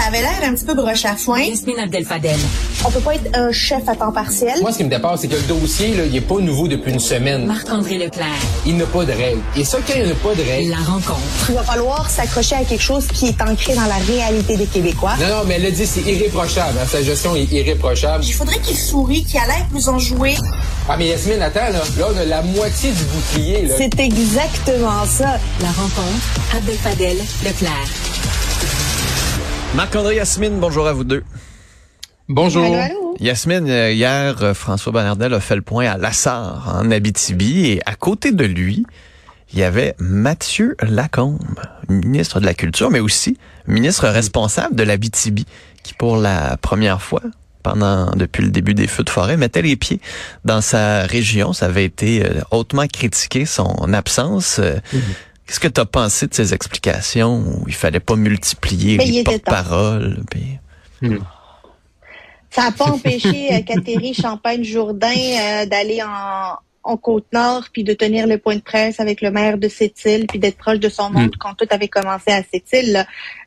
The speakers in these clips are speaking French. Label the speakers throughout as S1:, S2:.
S1: Ça avait l'air un petit peu broche à foin.
S2: Yasmine Abdel-Fadel.
S1: On peut pas être un chef à temps partiel.
S3: Moi, ce qui me dépasse, c'est que le dossier, là, il est pas nouveau depuis une semaine.
S2: Marc-André Leclerc.
S3: Il n'a pas de règles. Et ça, quand il n'y a pas de règles...
S2: La rencontre.
S1: Il va falloir s'accrocher à quelque chose qui est ancré dans la réalité des Québécois.
S3: Non, non, mais elle a dit, c'est irréprochable. hein. Sa gestion est irréprochable.
S1: Il faudrait qu'il sourie, qu'il a l'air plus enjoué.
S3: Ah, mais Yasmine, attends, là. Là, on a la moitié du bouclier, là.
S1: C'est exactement ça.
S2: La rencontre. Abdel-Fadel. Leclerc.
S4: Marc-André Yasmine, bonjour à vous deux.
S3: Bonjour.
S1: Allô, allô?
S4: Yasmine, euh, hier, euh, François Bonnardel a fait le point à Lassar, en Abitibi, et à côté de lui, il y avait Mathieu Lacombe, ministre de la Culture, mais aussi ministre responsable de l'Abitibi, qui pour la première fois, pendant depuis le début des feux de forêt, mettait les pieds dans sa région. Ça avait été euh, hautement critiqué, son absence. Euh, Qu'est-ce que tu as pensé de ces explications où il fallait pas multiplier
S1: Mais il
S4: les porte-paroles? puis-
S1: Ça n'a pas empêché euh, Catherine Champagne-Jourdain euh, d'aller en, en Côte-Nord puis de tenir le point de presse avec le maire de Sept-Îles puis d'être proche de son monde quand tout avait commencé à Sept-Îles. là.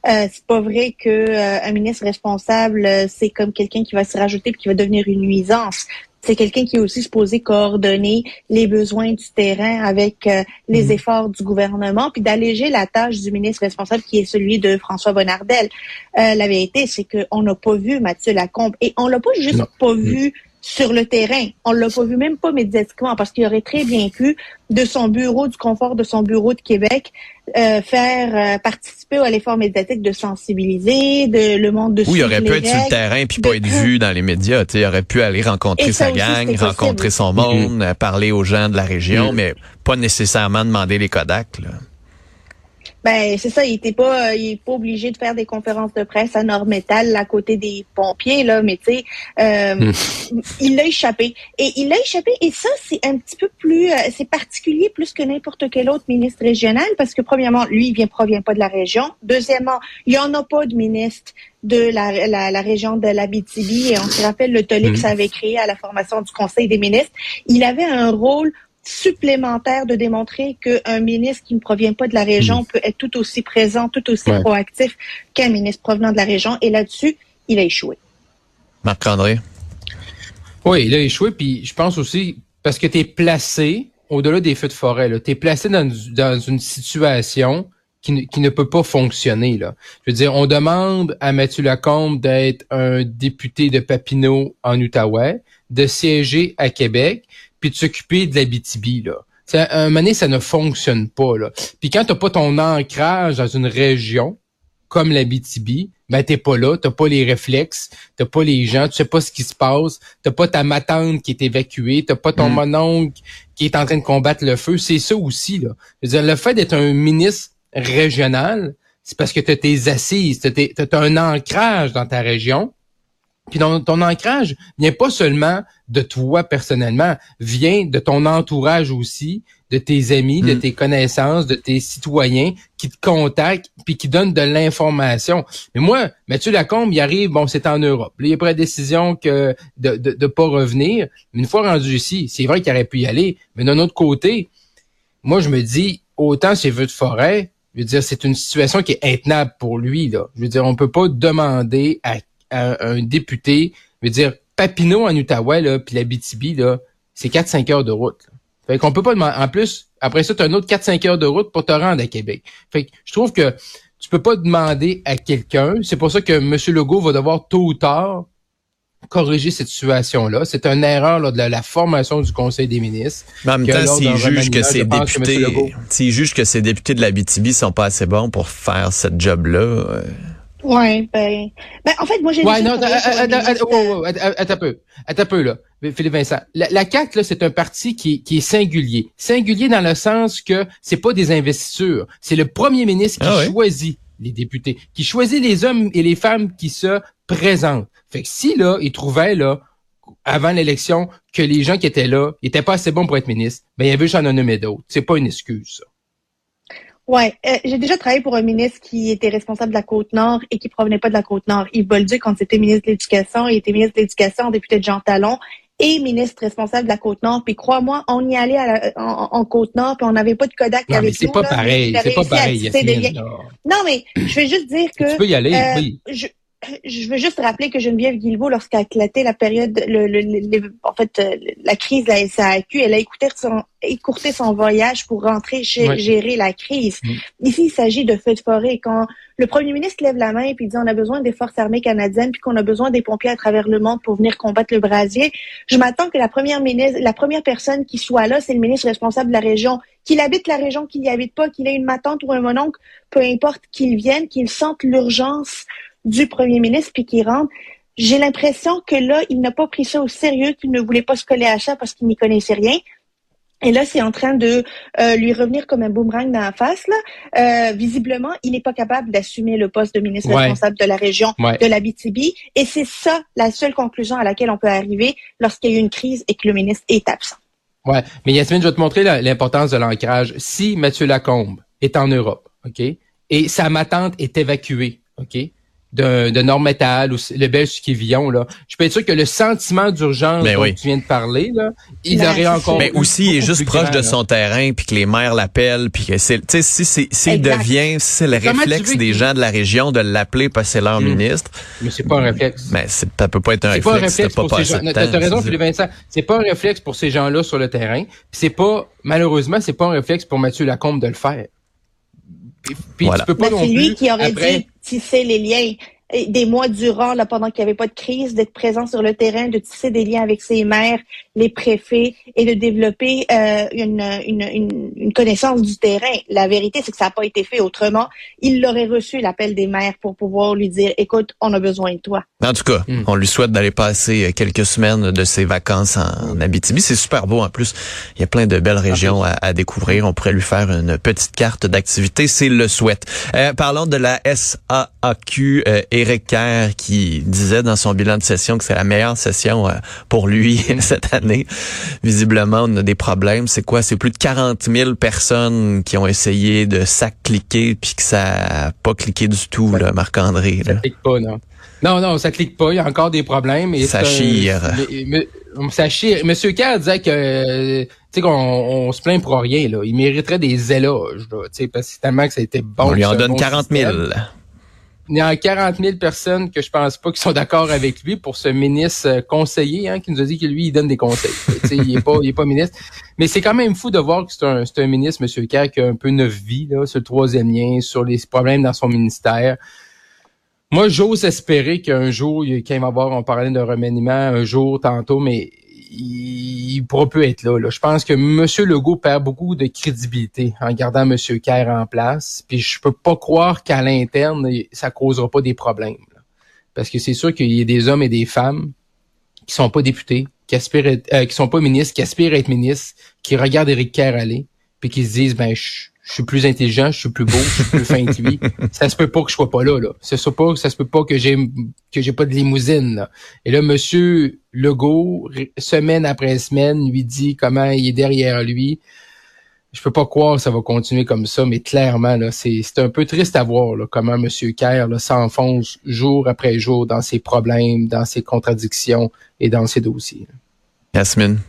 S1: Euh, c'est pas vrai que euh, un ministre responsable, euh, c'est comme quelqu'un qui va se rajouter puis qui va devenir une nuisance. C'est quelqu'un qui est aussi supposé coordonner les besoins du terrain avec euh, les efforts du gouvernement, puis d'alléger la tâche du ministre responsable qui est celui de François Bonnardel. Euh, la vérité, c'est qu'on n'a pas vu Mathieu Lacombe et on l'a pas juste
S3: Non.
S1: pas vu sur le terrain. On l'a pas vu même pas médiatiquement parce qu'il aurait très bien pu de son bureau, du confort de son bureau de Québec, euh, faire euh, participer à l'effort médiatique de sensibiliser de le monde de
S4: Oui, il aurait pu être sur le terrain puis pas être vu dans les médias. Tu sais, il aurait pu aller rencontrer sa
S1: aussi,
S4: gang, rencontrer
S1: possible.
S4: son monde, euh, parler aux gens de la région,
S3: Mhm.
S4: mais pas nécessairement demander les Kodak. Là.
S1: Ben c'est ça, il était pas, euh, il est pas obligé de faire des conférences de presse à Nord-Métal à côté des pompiers là, mais tu sais, euh, il l'a échappé. Et il l'a échappé et ça c'est un petit peu plus, euh, c'est particulier plus que n'importe quel autre ministre régional parce que premièrement lui il vient provient pas de la région, deuxièmement il y en a pas de ministre de la, la, la région de l'Abitibi et on se rappelle le tollé que ça avait créé à la formation du Conseil des ministres, il avait un rôle supplémentaire de démontrer qu'un ministre qui ne provient pas de la région peut être tout aussi présent, tout aussi
S3: Ouais.
S1: proactif qu'un ministre provenant de la région. Et là-dessus, il a échoué.
S4: Marc-André?
S3: Oui, il a échoué, puis je pense aussi, parce que tu es placé, au-delà des feux de forêt, tu es placé dans, dans une situation qui ne, qui ne peut pas fonctionner. Là. Je veux dire, on demande à Mathieu Lacombe d'être un député de Papineau en Outaouais, de siéger à Québec, puis de s'occuper de l'Abitibi. Là. C'est un moment donné, ça ne fonctionne pas. Là. Puis quand t'as pas ton ancrage dans une région, comme l'Abitibi, ben t'es pas là, t'as pas les réflexes, t'as pas les gens, tu sais pas ce qui se passe, t'as pas ta matante qui est évacuée, t'as pas ton
S4: Mm.
S3: mononcle qui est en train de combattre le feu. C'est ça aussi là. Je veux dire, le fait d'être un ministre régional, c'est parce que t'as tes assises, t'as, tes- t'as un ancrage dans ta région. Puis ton, ton ancrage vient pas seulement de toi personnellement, vient de ton entourage aussi, de tes amis, de
S4: Mm.
S3: tes connaissances, de tes citoyens qui te contactent puis qui donnent de l'information. Mais moi, Mathieu Lacombe, il arrive, bon, c'est en Europe. Là, il a pris la décision que de, de, de pas revenir. Mais une fois rendu ici, c'est vrai qu'il aurait pu y aller. Mais d'un autre côté, moi, je me dis, autant chez Vœux de forêt, je veux dire, c'est une situation qui est intenable pour lui, là. Je veux dire, on peut pas demander à, à un député, je veux dire, Papineau en Outaouais, là, puis la BTB, là, c'est 4-5 heures de route. là. Fait qu'on peut pas demander, en plus, après ça, tu as un autre 4-5 heures de route pour te rendre à Québec. Fait que je trouve que tu peux pas demander à quelqu'un, c'est pour ça que M. Legault va devoir tôt ou tard corriger cette situation-là. C'est une erreur là, de la, la formation du Conseil des ministres.
S4: Mais en même temps,
S3: lors
S4: s'il
S3: d'un
S4: juge
S3: remaniement,
S4: que ces députés,
S3: Legault-
S4: s'il juge que ces députés de la BTB sont pas assez bons pour faire cette job-là, euh,
S1: Ouais, ben, ben en fait, moi j'ai
S3: Ouais, non,
S1: travaillé sur un
S3: attends, attends,
S1: ministre,
S3: attends, attends, attends un peu. Attends un peu, là. Philippe Vincent. La, la CAQ, là, c'est un parti qui, qui est singulier. Singulier dans le sens que c'est pas des investitures. C'est le premier ministre qui
S4: Ah ouais?
S3: choisit les députés, qui choisit les hommes et les femmes qui se présentent. Fait que si, là, il trouvait, là, avant l'élection, que les gens qui étaient là étaient pas assez bons pour être ministres, ben, il y avait juste en nommer d'autres. C'est pas une excuse, ça.
S1: Ouais, euh, j'ai déjà travaillé pour un ministre qui était responsable de la Côte-Nord et qui provenait pas de la Côte-Nord. Yves Bolduc, quand c'était ministre de l'Éducation, il était ministre de l'Éducation, député de Jean Talon et ministre responsable de la Côte-Nord. Puis crois-moi, on y allait à la- en, en Côte-Nord, puis on n'avait pas de Kodak
S3: Non,
S1: avec
S3: mais c'est
S1: nous,
S3: pas
S1: là,
S3: pareil. C'est pas pareil.
S1: Non, mais je vais juste dire que...
S3: Tu peux y aller,
S1: euh,
S3: oui.
S1: je- je veux juste rappeler que Geneviève Guilbeault, lorsqu'a éclaté la période, le, le, le, en fait, euh, la crise de la SAQ, elle a écouté son, écourté son voyage pour rentrer gérer la crise. Mm. Ici, il s'agit de feux de forêt. Quand le premier ministre lève la main et puis dit on a besoin des forces armées canadiennes puis qu'on a besoin des pompiers à travers le monde pour venir combattre le brasier, je m'attends que la première ministre, la première personne qui soit là, c'est le ministre responsable de la région, qu'il habite la région, qu'il n'y habite pas, qu'il ait une matante ou un mononcle, peu importe qu'il vienne, qu'il sente l'urgence du premier ministre puis qu'il rentre. J'ai l'impression que là, il n'a pas pris ça au sérieux, qu'il ne voulait pas se coller à ça parce qu'il n'y connaissait rien. Et là, c'est en train de euh, lui revenir comme un boomerang dans la face. Là. Euh, visiblement, il n'est pas capable d'assumer le poste de ministre responsable de la région de la BTB. Et c'est ça la seule conclusion à laquelle on peut arriver lorsqu'il y a eu une crise et que le ministre est absent.
S3: Ouais, mais Yasmine, je vais te montrer l'importance de l'ancrage. Si Mathieu Lacombe est en Europe, OK, et sa matante est évacuée, OK, de, de Nord-Métal ou le Belge qui Villon, là, je peux être sûr que le sentiment d'urgence dont tu viens de parler, là, il ben, aurait encore.
S4: Mais aussi, il est juste proche de son terrain, puis que les maires l'appellent, puis que c'est, tu sais, si c'est, s'il devient, si c'est le réflexe des gens de la région de l'appeler parce que c'est leur hmm. ministre?
S3: Mais c'est pas un réflexe.
S4: Mais ça peut pas être un réflexe. Pas un réflexe pour ces gens.
S3: T'as raison, Philippe Vincent. C'est pas un réflexe pour ces gens-là sur le terrain. c'est pas, malheureusement, c'est pas un réflexe pour Mathieu Lacombe de le faire.
S1: Puis, tu peux pas ben, C'est lui qui aurait dit tisser les liens des mois durant, là, pendant qu'il n'y avait pas de crise, d'être présent sur le terrain, de tisser des liens avec ses maires, les préfets et de développer euh, une, une, une, connaissance du terrain. La vérité, c'est que ça n'a pas été fait autrement. Il l'aurait reçu, l'appel des maires, pour pouvoir lui dire, écoute, on a besoin de toi.
S4: En tout cas, hmm. on lui souhaite d'aller passer quelques semaines de ses vacances en, Abitibi. C'est super beau en plus. Il y a plein de belles régions à, découvrir. On pourrait lui faire une petite carte d'activité s'il le souhaite. Euh, parlons de la SAAQ. Euh, Éric Kerr qui disait dans son bilan de session que c'est la meilleure session euh, pour lui cette année. Visiblement, on a des problèmes. C'est quoi? C'est plus de 40 000 personnes qui ont essayé de s'accliquer puis que ça n'a pas cliqué du tout, là, Marc-André.
S3: Ça clique pas, non. Non, non, ça clique pas. Il y a encore des problèmes. Et
S4: ça chire.
S3: ça chire. Monsieur Kerr disait que, tu sais, qu'on on se plaint pour rien, là. Il mériterait des éloges, là, tu sais, parce que tellement que ça a été bon.
S4: On lui en donne 40 000
S3: il y a 40 000 personnes que je pense pas qui sont d'accord avec lui pour ce ministre euh, conseiller hein, qui nous a dit que lui, il donne des conseils. il est pas, il est pas ministre. Mais c'est quand même fou de voir que c'est un, un ministre, M. Kerr, qui a un peu neuf vies là, sur troisième lien, sur les problèmes dans son ministère. Moi, j'ose espérer qu'un jour, quand il va avoir, on parlait de remaniement un jour, tantôt, mais il, pourra plus être là, Je pense que M. Legault perd beaucoup de crédibilité en gardant M. Kerr en place. Puis je peux pas croire qu'à l'interne, ça causera pas des problèmes. Parce que c'est sûr qu'il y a des hommes et des femmes qui sont pas députés, qui aspirent euh, qui sont pas ministres, qui aspirent à être ministres, qui regardent Éric Kerr aller, puis qui se disent ben je je suis plus intelligent, je suis plus beau, je suis plus fin que lui. Ça se peut pas que je sois pas là, là. Ça se peut pas, ça se peut pas que j'ai que j'ai pas de limousine. Là. Et là, Monsieur Legault, semaine après semaine, lui dit comment il est derrière lui. Je peux pas croire que ça va continuer comme ça, mais clairement, là, c'est, c'est un peu triste à voir là, comment M. Kerr s'enfonce jour après jour dans ses problèmes, dans ses contradictions et dans ses dossiers.
S4: Yasmine.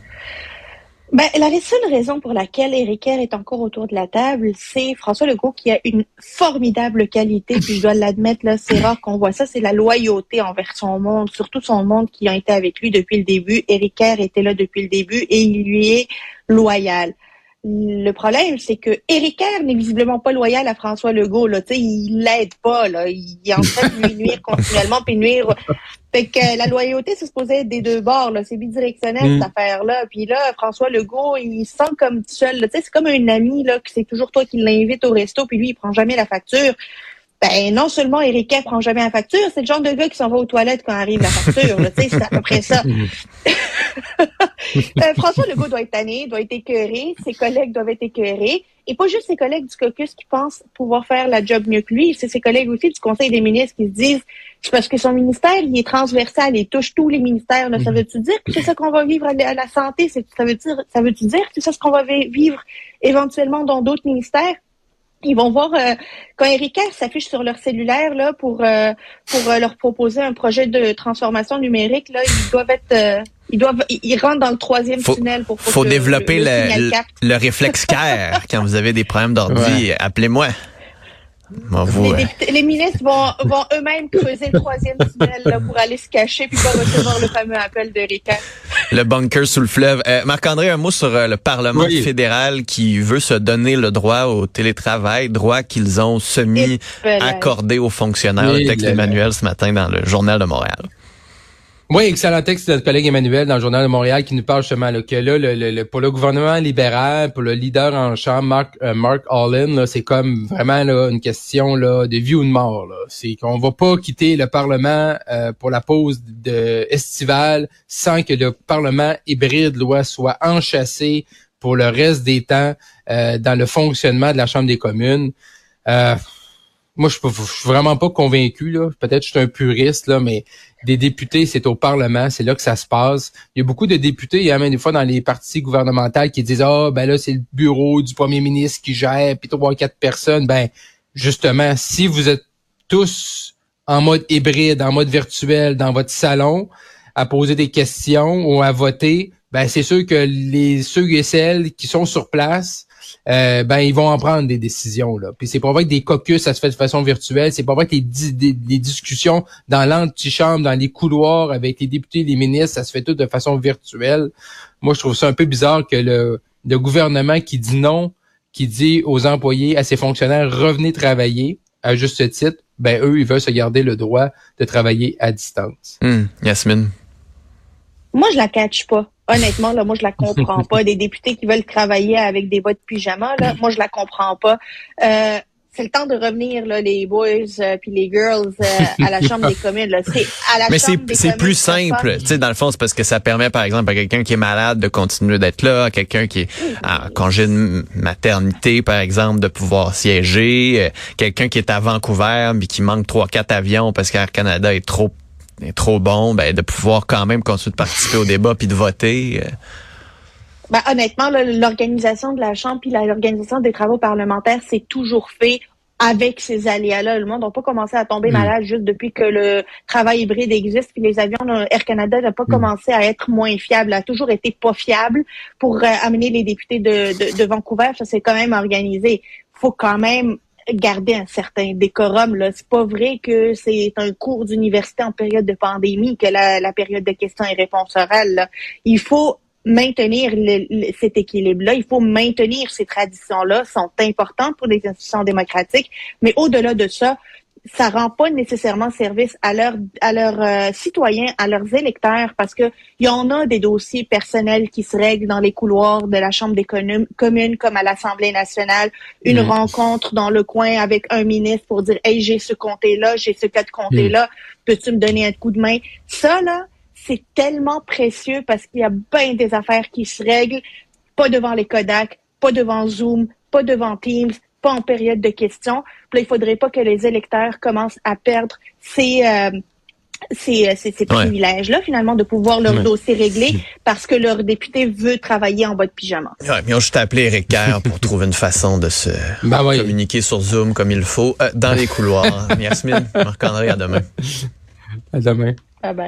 S1: Ben, la seule raison pour laquelle Éric Kerr est encore autour de la table, c'est François Legault qui a une formidable qualité, puis je dois l'admettre, là, c'est rare qu'on voit ça, c'est la loyauté envers son monde, surtout son monde qui a été avec lui depuis le début. Éric Kerr était là depuis le début et il lui est loyal. Le problème, c'est que Éric n'est visiblement pas loyal à François Legault. Là. sais, il l'aide pas. Là. Il est en train de lui nuire continuellement, puis nuire. Fait que la loyauté, c'est supposé être des deux bords. Là. C'est bidirectionnel, mm. cette affaire-là. Puis là, François Legault, il se sent comme seul. Tu sais, c'est comme un ami là, que c'est toujours toi qui l'invite au resto, puis lui, il prend jamais la facture. Ben, non seulement Éric Kerr prend jamais la facture, c'est le genre de gars qui s'en va aux toilettes quand arrive la facture. c'est à peu près ça. Euh, François Legault doit être tanné, doit être écœuré, ses collègues doivent être écœurés. Et pas juste ses collègues du caucus qui pensent pouvoir faire la job mieux que lui, c'est ses collègues aussi du Conseil des ministres qui se disent c'est parce que son ministère, il est transversal, il touche tous les ministères. Ça mhm. veut-tu dire que c'est ça qu'on va vivre à la santé? Ça veut dire, ça veut-tu dire que c'est ça ce qu'on va vivre éventuellement dans d'autres ministères? Ils vont voir euh, quand Erika s'affiche sur leur cellulaire là pour euh, pour euh, leur proposer un projet de transformation numérique là ils doivent être ils doivent ils rentrent dans le troisième tunnel pour
S4: faut développer le, le, réflexe CARE quand vous avez des problèmes d'ordi appelez-moi Vous,
S1: les, députés- les ministres vont, vont eux-mêmes creuser le troisième tunnel là, pour aller se cacher puis pas recevoir le fameux appel de Ricard.
S4: le bunker sous le fleuve. Euh, Marc-André, un mot sur euh, le Parlement
S3: Oui.
S4: fédéral qui veut se donner le droit au télétravail, droit qu'ils ont semi accordé aux fonctionnaires.
S3: Oui,
S4: le texte d'Emmanuel ce matin dans le Journal de Montréal.
S3: Oui, excellent texte de notre collègue Emmanuel dans le Journal de Montréal qui nous parle justement là, que là, le, le- pour le gouvernement libéral, pour le leader en chambre, Mark, euh, Mark Allen, c'est comme vraiment là, une question là, de vie ou de mort. C'est qu'on va pas quitter le Parlement euh, pour la pause de estivale sans que le Parlement hybride loi soit enchâssé pour le reste des temps euh, dans le fonctionnement de la Chambre des communes. Moi, je, suis vraiment pas convaincu. Là. Peut-être que je suis un puriste, là, mais des députés, c'est au Parlement, c'est là que ça se passe. Il y a beaucoup de députés, il y a même des fois dans les partis gouvernementaux qui disent Ah ben là, c'est le bureau du premier ministre qui gère, puis trois, quatre personnes. Ben, justement, si vous êtes tous en mode hybride, en mode virtuel, dans votre salon, à poser des questions ou à voter, ben c'est sûr que les ceux et celles qui sont sur place, euh, ben ils vont en prendre des décisions là. Puis c'est pas vrai que des caucus ça se fait de façon virtuelle, c'est pas vrai que les, di- des- les discussions dans l'antichambre, dans les couloirs avec les députés, les ministres, ça se fait tout de façon virtuelle. Moi je trouve ça un peu bizarre que le, le gouvernement qui dit non, qui dit aux employés, à ses fonctionnaires revenez travailler à juste titre, ben eux ils veulent se garder le droit de travailler à distance.
S4: Hum, Yasmine?
S1: Moi, je la catch pas. Honnêtement, là, moi, je la comprends pas. Des députés qui veulent travailler avec des bas de pyjama, là, moi, je la comprends pas. Euh, c'est le temps de revenir, là, les boys euh, puis les girls euh, à la Chambre des communes. Là. C'est à la
S4: Mais c'est c'est plus simple. Tu sais, dans le fond, c'est parce que ça permet, par exemple, à quelqu'un qui est malade de continuer d'être là, à quelqu'un qui est en congé de maternité, par exemple, de pouvoir siéger, euh, quelqu'un qui est à Vancouver mais qui manque trois, quatre avions parce qu'Air Canada est trop est trop bon, ben de pouvoir quand même continuer de participer au débat puis de voter. euh.
S1: Ben, honnêtement, l'organisation de la Chambre puis l'organisation des travaux parlementaires, c'est toujours fait avec ces aléas-là. Le monde n'a pas commencé à tomber
S3: Mm.
S1: malade juste depuis que le travail hybride existe. Puis les avions Air Canada n'a pas
S3: Mm.
S1: commencé à être moins fiable, a toujours été pas fiable pour euh, amener les députés de, de, de Vancouver. Ça s'est quand même organisé. faut quand même garder un certain décorum. Là, c'est pas vrai que c'est un cours d'université en période de pandémie que la, période de questions et réponses orales. là. Il faut maintenir cet équilibre-là. Il faut maintenir ces traditions-là, sont importantes pour les institutions démocratiques, mais au-delà de ça, ça rend pas nécessairement service à leurs à leurs euh, citoyens, à leurs électeurs, parce que il y en a des dossiers personnels qui se règlent dans les couloirs de la Chambre des communes, comme à l'Assemblée nationale, une
S3: Mm.
S1: rencontre dans le coin avec un ministre pour dire Hey, j'ai ce comté-là, j'ai ce cas de comté-là, peux-tu me donner un coup de main? Ça, là, c'est tellement précieux parce qu'il y a bien des affaires qui se règlent, pas devant les Kodak, pas devant Zoom, pas devant Teams, pas en période de questions. Puis là, il faudrait pas que les électeurs commencent à perdre ces, euh, ces, ces, ces
S4: Ouais.
S1: privilèges-là, finalement, de pouvoir leur
S3: Ouais.
S1: dossier réglé parce que leur député veut travailler en bas de pyjama.
S4: Ouais, mais on juste appelé Eric Kerr pour trouver une façon de se
S3: Ben oui.
S4: communiquer sur Zoom comme il faut euh, dans les couloirs. Yasmine, Marc-André, à demain.
S3: À demain.
S1: Ah ben.